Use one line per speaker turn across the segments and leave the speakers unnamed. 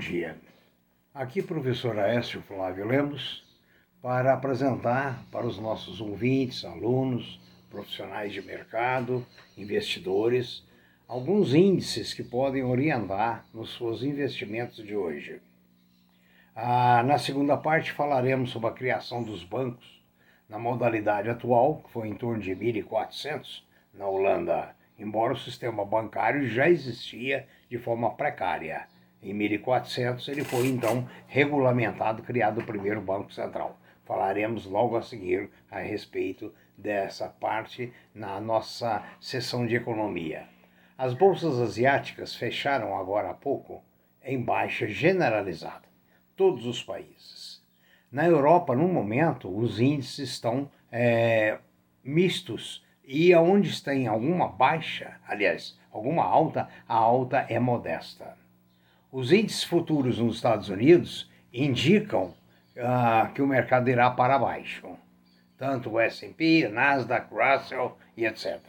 dia. Aqui, professor Aécio Flávio Lemos, para apresentar para os nossos ouvintes, alunos, profissionais de mercado, investidores, alguns índices que podem orientar nos seus investimentos de hoje. Ah, na segunda parte, falaremos sobre a criação dos bancos na modalidade atual, que foi em torno de 1.400 na Holanda, embora o sistema bancário já existia de forma precária. Em 1400 ele foi então regulamentado, criado o primeiro Banco Central. Falaremos logo a seguir a respeito dessa parte na nossa sessão de economia. As bolsas asiáticas fecharam agora há pouco em baixa generalizada, todos os países. Na Europa, no momento, os índices estão é, mistos e aonde tem alguma baixa, aliás, alguma alta, a alta é modesta. Os índices futuros nos Estados Unidos indicam uh, que o mercado irá para baixo, tanto o S&P, Nasdaq, Russell e etc.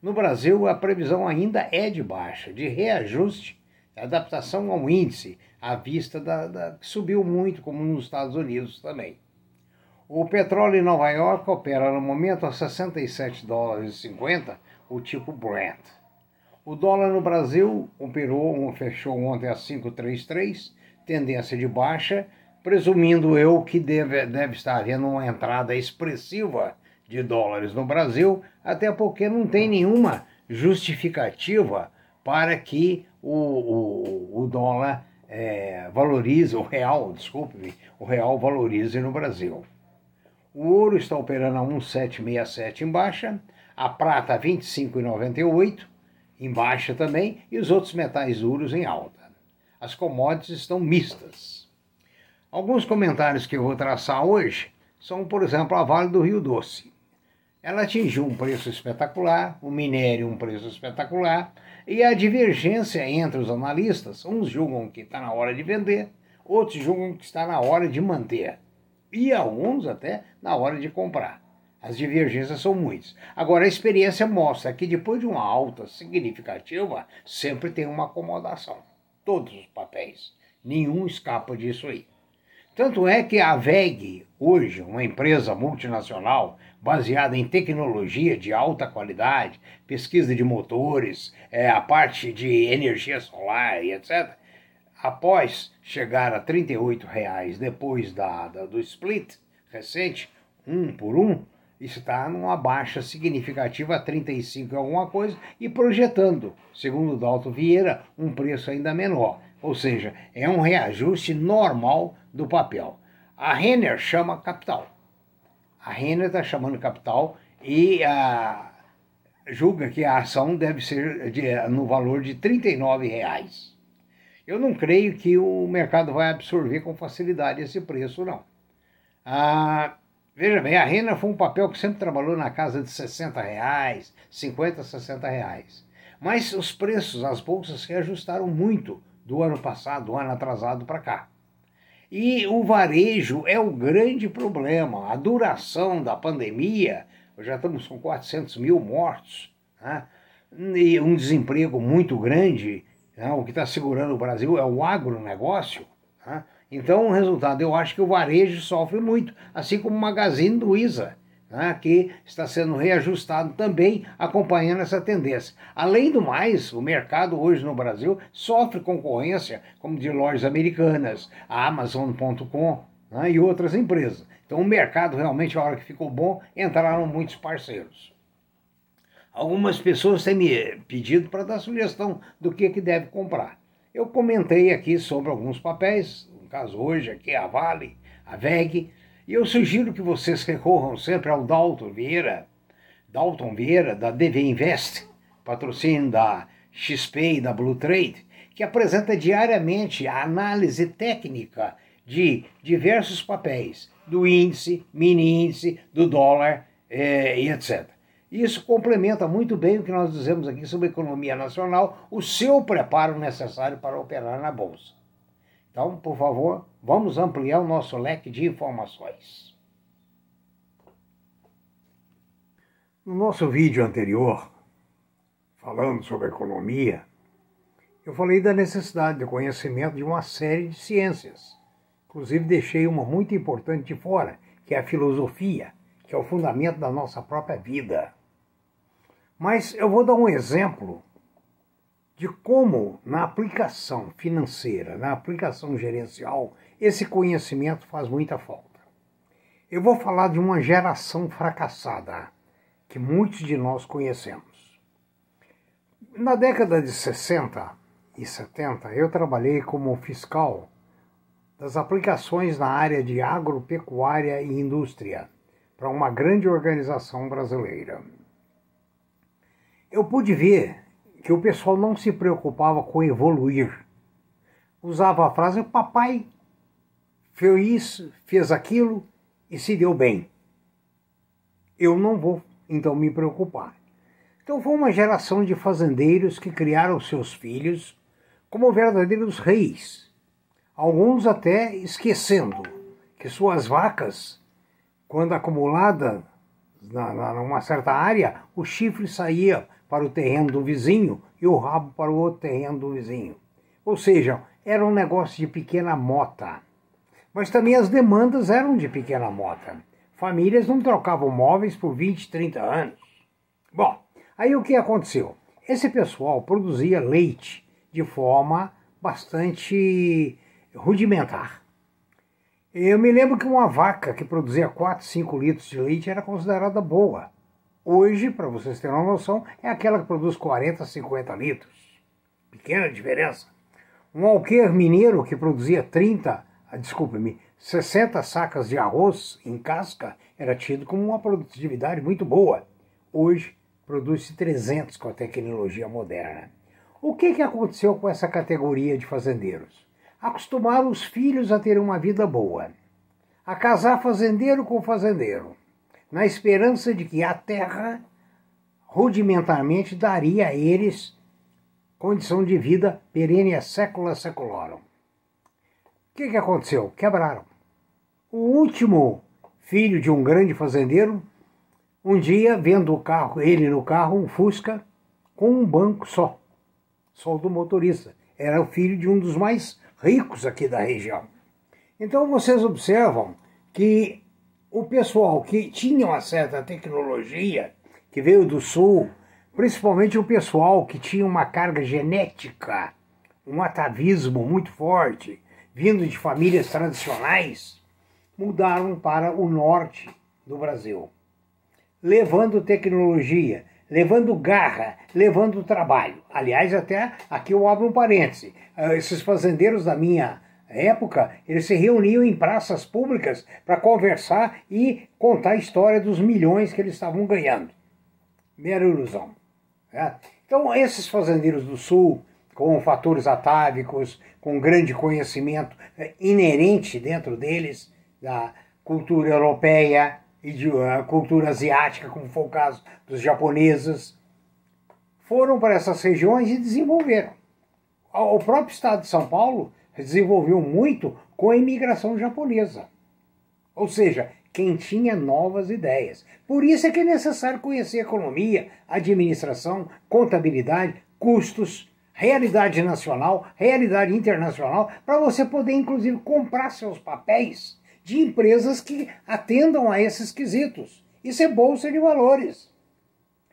No Brasil, a previsão ainda é de baixa, de reajuste, adaptação ao índice, à vista da, da que subiu muito, como nos Estados Unidos também. O petróleo em Nova York opera no momento a 67 dólares e 50, o tipo Brent. O dólar no Brasil operou, fechou ontem a 5,33, tendência de baixa, presumindo eu que deve, deve estar havendo uma entrada expressiva de dólares no Brasil, até porque não tem nenhuma justificativa para que o, o, o dólar é, valorize, o real, desculpe-me, o real valorize no Brasil. O ouro está operando a 1,767 em baixa, a prata a 25,98 em baixa também e os outros metais duros em alta. As commodities estão mistas. Alguns comentários que eu vou traçar hoje são, por exemplo, a Vale do Rio Doce. Ela atingiu um preço espetacular, o minério um preço espetacular, e a divergência entre os analistas, uns julgam que está na hora de vender, outros julgam que está na hora de manter e alguns até na hora de comprar. As divergências são muitas. Agora, a experiência mostra que depois de uma alta significativa, sempre tem uma acomodação. Todos os papéis. Nenhum escapa disso aí. Tanto é que a VEG, hoje, uma empresa multinacional baseada em tecnologia de alta qualidade, pesquisa de motores, é, a parte de energia solar e etc., após chegar a R$ 38,00 depois da, da, do split recente, um por um, está numa baixa significativa a 35 alguma coisa e projetando, segundo Dalton Vieira, um preço ainda menor. Ou seja, é um reajuste normal do papel. A Renner chama capital. A Renner está chamando capital e a, julga que a ação deve ser de, no valor de R$ 39,00. Eu não creio que o mercado vai absorver com facilidade esse preço, não. Ah, veja bem, a renda foi um papel que sempre trabalhou na casa de 60 reais, 50, 60 reais. Mas os preços, as bolsas se ajustaram muito do ano passado, do ano atrasado para cá. E o varejo é o grande problema. A duração da pandemia, já estamos com 400 mil mortos, né? e um desemprego muito grande, né? O que está segurando o Brasil é o agronegócio. Né? Então, o resultado, eu acho que o varejo sofre muito, assim como o Magazine Luiza, né? que está sendo reajustado também, acompanhando essa tendência. Além do mais, o mercado hoje no Brasil sofre concorrência, como de lojas americanas, a Amazon.com né? e outras empresas. Então, o mercado realmente, a hora que ficou bom, entraram muitos parceiros. Algumas pessoas têm me pedido para dar sugestão do que, que deve comprar. Eu comentei aqui sobre alguns papéis, no caso hoje aqui a Vale, a VEG, e eu sugiro que vocês recorram sempre ao Dalton Vieira, Dalton Vieira, da DV Invest, patrocínio da XP e da Blue Trade, que apresenta diariamente a análise técnica de diversos papéis, do índice, mini índice, do dólar eh, e etc. Isso complementa muito bem o que nós dizemos aqui sobre economia nacional, o seu preparo necessário para operar na Bolsa. Então, por favor, vamos ampliar o nosso leque de informações. No nosso vídeo anterior, falando sobre economia, eu falei da necessidade de conhecimento de uma série de ciências. Inclusive, deixei uma muito importante de fora, que é a filosofia, que é o fundamento da nossa própria vida. Mas eu vou dar um exemplo de como, na aplicação financeira, na aplicação gerencial, esse conhecimento faz muita falta. Eu vou falar de uma geração fracassada, que muitos de nós conhecemos. Na década de 60 e 70, eu trabalhei como fiscal das aplicações na área de agropecuária e indústria para uma grande organização brasileira. Eu pude ver que o pessoal não se preocupava com evoluir. Usava a frase: papai fez isso, fez aquilo e se deu bem. Eu não vou então me preocupar. Então foi uma geração de fazendeiros que criaram seus filhos como verdadeiros reis. Alguns até esquecendo que suas vacas, quando acumulada na, na, numa certa área, o chifre saía para o terreno do vizinho e o rabo para o outro terreno do vizinho. Ou seja, era um negócio de pequena mota. Mas também as demandas eram de pequena mota. Famílias não trocavam móveis por 20, 30 anos. Bom, aí o que aconteceu? Esse pessoal produzia leite de forma bastante rudimentar. Eu me lembro que uma vaca que produzia 4, 5 litros de leite era considerada boa. Hoje, para vocês terem uma noção, é aquela que produz 40, 50 litros. Pequena diferença. Um alqueire mineiro que produzia 30, ah, desculpe-me, 60 sacas de arroz em casca era tido como uma produtividade muito boa. Hoje, produz-se 300 com a tecnologia moderna. O que, que aconteceu com essa categoria de fazendeiros? Acostumaram os filhos a ter uma vida boa, a casar fazendeiro com fazendeiro na esperança de que a terra rudimentarmente daria a eles condição de vida perene sécula seculorum. O que, que aconteceu? Quebraram. O último filho de um grande fazendeiro, um dia, vendo o carro, ele no carro, um Fusca, com um banco só, só do motorista. Era o filho de um dos mais ricos aqui da região. Então vocês observam que o pessoal que tinha uma certa tecnologia, que veio do sul, principalmente o pessoal que tinha uma carga genética, um atavismo muito forte, vindo de famílias tradicionais, mudaram para o norte do Brasil, levando tecnologia, levando garra, levando trabalho. Aliás, até aqui eu abro um parêntese. Ah, esses fazendeiros da minha época, eles se reuniam em praças públicas para conversar e contar a história dos milhões que eles estavam ganhando. Mera ilusão. Né? Então, esses fazendeiros do Sul, com fatores atávicos, com grande conhecimento é, inerente dentro deles da cultura europeia e de uh, cultura asiática, como foi o caso dos japoneses, foram para essas regiões e desenvolveram. O próprio estado de São Paulo desenvolveu muito com a imigração japonesa. Ou seja, quem tinha novas ideias. Por isso é que é necessário conhecer economia, administração, contabilidade, custos, realidade nacional, realidade internacional, para você poder, inclusive, comprar seus papéis de empresas que atendam a esses quesitos. Isso é bolsa de valores.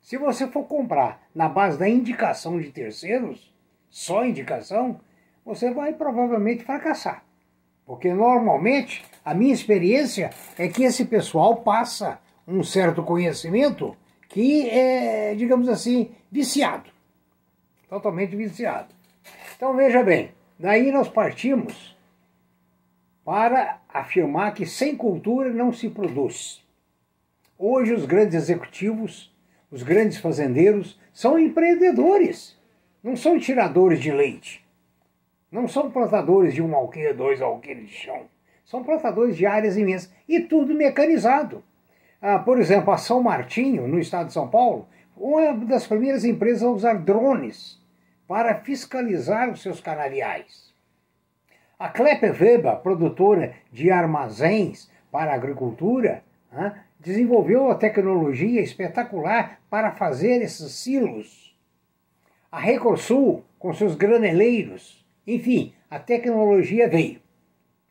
Se você for comprar na base da indicação de terceiros, só indicação, você vai provavelmente fracassar. Porque normalmente a minha experiência é que esse pessoal passa um certo conhecimento que é, digamos assim, viciado. Totalmente viciado. Então veja bem, daí nós partimos para afirmar que sem cultura não se produz. Hoje os grandes executivos, os grandes fazendeiros são empreendedores, não são tiradores de leite. Não são plantadores de um alqueire, dois alqueires de chão. São plantadores de áreas imensas e tudo mecanizado. Ah, por exemplo, a São Martinho, no estado de São Paulo, uma das primeiras empresas a usar drones para fiscalizar os seus canaviais. A Klepper Weber, produtora de armazéns para a agricultura, ah, desenvolveu a tecnologia espetacular para fazer esses silos. A Recosul, com seus graneleiros. Enfim, a tecnologia veio.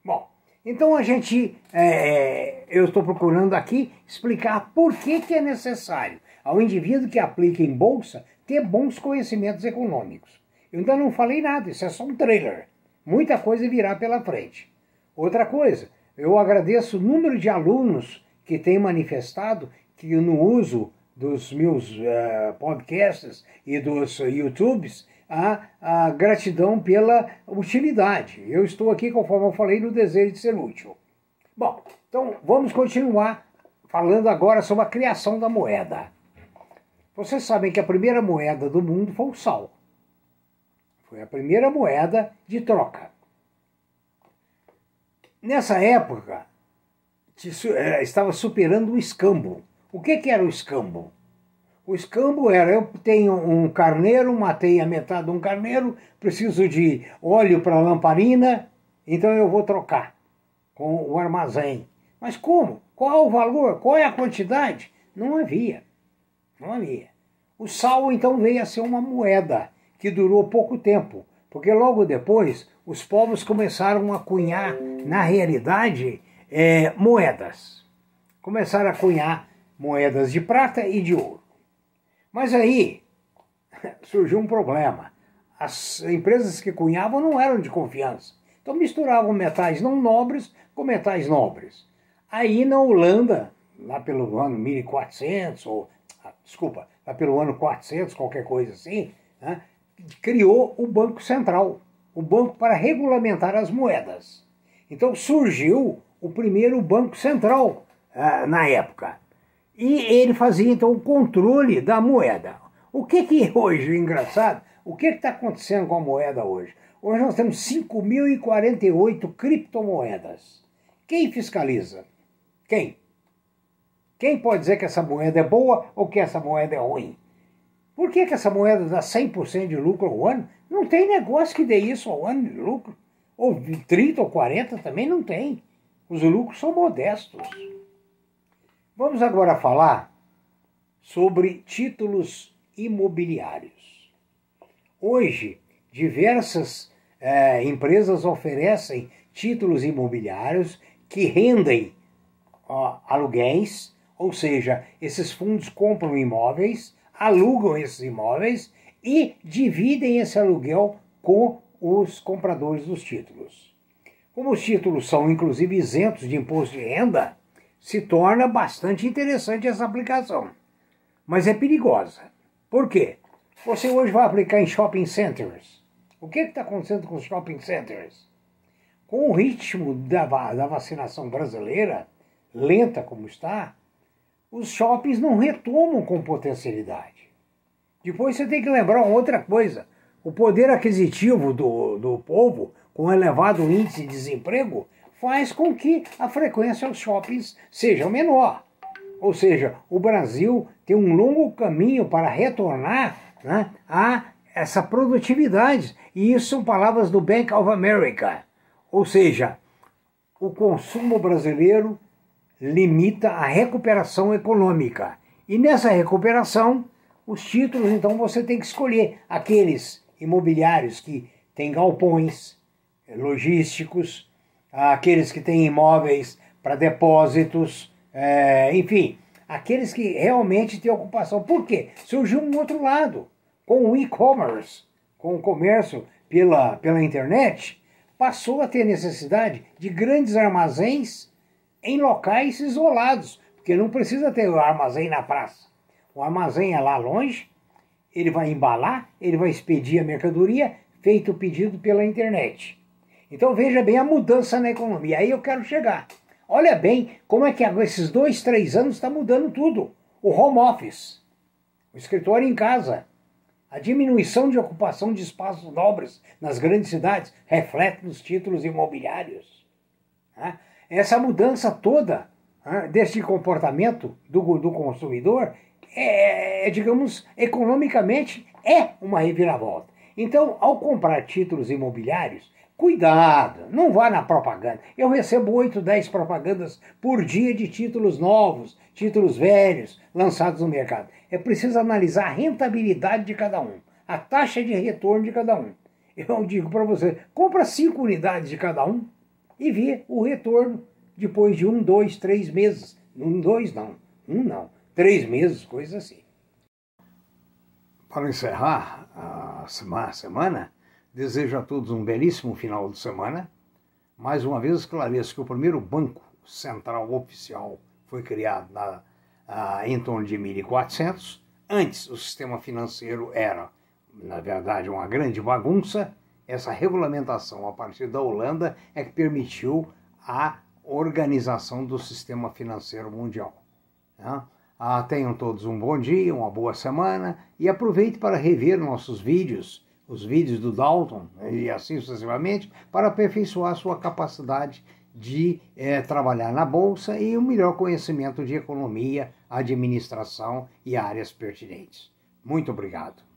Bom, então a gente, é, eu estou procurando aqui explicar por que, que é necessário ao indivíduo que aplica em bolsa ter bons conhecimentos econômicos. Eu ainda não falei nada, isso é só um trailer. Muita coisa virá pela frente. Outra coisa, eu agradeço o número de alunos que têm manifestado que no uso dos meus uh, podcasts e dos uh, YouTubes a, a gratidão pela utilidade. Eu estou aqui, conforme eu falei, no desejo de ser útil. Bom, então vamos continuar falando agora sobre a criação da moeda. Vocês sabem que a primeira moeda do mundo foi o sal. Foi a primeira moeda de troca. Nessa época, eh, estava superando o escambo. O que, que era o escambo? O escambo era: eu tenho um carneiro, matei a metade de um carneiro, preciso de óleo para lamparina, então eu vou trocar com o armazém. Mas como? Qual o valor? Qual é a quantidade? Não havia. Não havia. O sal então veio a ser uma moeda que durou pouco tempo, porque logo depois os povos começaram a cunhar, na realidade, é, moedas. Começaram a cunhar moedas de prata e de ouro. Mas aí surgiu um problema. As empresas que cunhavam não eram de confiança. Então misturavam metais não nobres com metais nobres. Aí na Holanda, lá pelo ano 1400, ou, ah, desculpa, lá pelo ano 400, qualquer coisa assim, né, criou o Banco Central, o banco para regulamentar as moedas. Então surgiu o primeiro Banco Central ah, na época. E ele fazia então o controle da moeda. O que que hoje, engraçado, o que está acontecendo com a moeda hoje? Hoje nós temos 5.048 criptomoedas. Quem fiscaliza? Quem? Quem pode dizer que essa moeda é boa ou que essa moeda é ruim? Por que, que essa moeda dá 100% de lucro ao ano? Não tem negócio que dê isso ao ano de lucro. Ou 30 ou 40 também não tem. Os lucros são modestos. Vamos agora falar sobre títulos imobiliários. Hoje, diversas é, empresas oferecem títulos imobiliários que rendem ó, aluguéis, ou seja, esses fundos compram imóveis, alugam esses imóveis e dividem esse aluguel com os compradores dos títulos. Como os títulos são inclusive isentos de imposto de renda, se torna bastante interessante essa aplicação. Mas é perigosa. Por quê? Você hoje vai aplicar em shopping centers. O que está acontecendo com os shopping centers? Com o ritmo da, da vacinação brasileira, lenta como está, os shoppings não retomam com potencialidade. Depois você tem que lembrar uma outra coisa. O poder aquisitivo do, do povo, com elevado índice de desemprego, faz com que a frequência aos shoppings seja menor. Ou seja, o Brasil tem um longo caminho para retornar né, a essa produtividade. E isso são palavras do Bank of America. Ou seja, o consumo brasileiro limita a recuperação econômica. E nessa recuperação, os títulos, então, você tem que escolher aqueles imobiliários que têm galpões logísticos, aqueles que têm imóveis para depósitos, é, enfim, aqueles que realmente têm ocupação. Por quê? Surgiu um outro lado, com o e-commerce, com o comércio pela, pela internet, passou a ter necessidade de grandes armazéns em locais isolados, porque não precisa ter o armazém na praça. O armazém é lá longe, ele vai embalar, ele vai expedir a mercadoria, feito o pedido pela internet. Então veja bem a mudança na economia. Aí eu quero chegar. Olha bem como é que esses dois, três anos está mudando tudo. O home office, o escritório em casa, a diminuição de ocupação de espaços nobres nas grandes cidades reflete nos títulos imobiliários. Né? Essa mudança toda né, desse comportamento do, do consumidor é, é, digamos, economicamente é uma reviravolta. Então, ao comprar títulos imobiliários, Cuidado, não vá na propaganda. Eu recebo 8, 10 propagandas por dia de títulos novos, títulos velhos, lançados no mercado. É preciso analisar a rentabilidade de cada um. a taxa de retorno de cada um. Eu digo para você, compra cinco unidades de cada um e vê o retorno depois de um, dois, três meses. Um, dois não, um não, três meses, coisa assim. Para encerrar a semana, desejo a todos um belíssimo final de semana. Mais uma vez esclareço que o primeiro banco central oficial foi criado na, em torno de 1400. Antes, o sistema financeiro era, na verdade, uma grande bagunça. Essa regulamentação a partir da Holanda é que permitiu a organização do sistema financeiro mundial. Né? Ah, tenham todos um bom dia, uma boa semana e aproveite para rever nossos vídeos, os vídeos do Dalton né, e assim sucessivamente, para aperfeiçoar sua capacidade de é, trabalhar na Bolsa e o um melhor conhecimento de economia, administração e áreas pertinentes. Muito obrigado.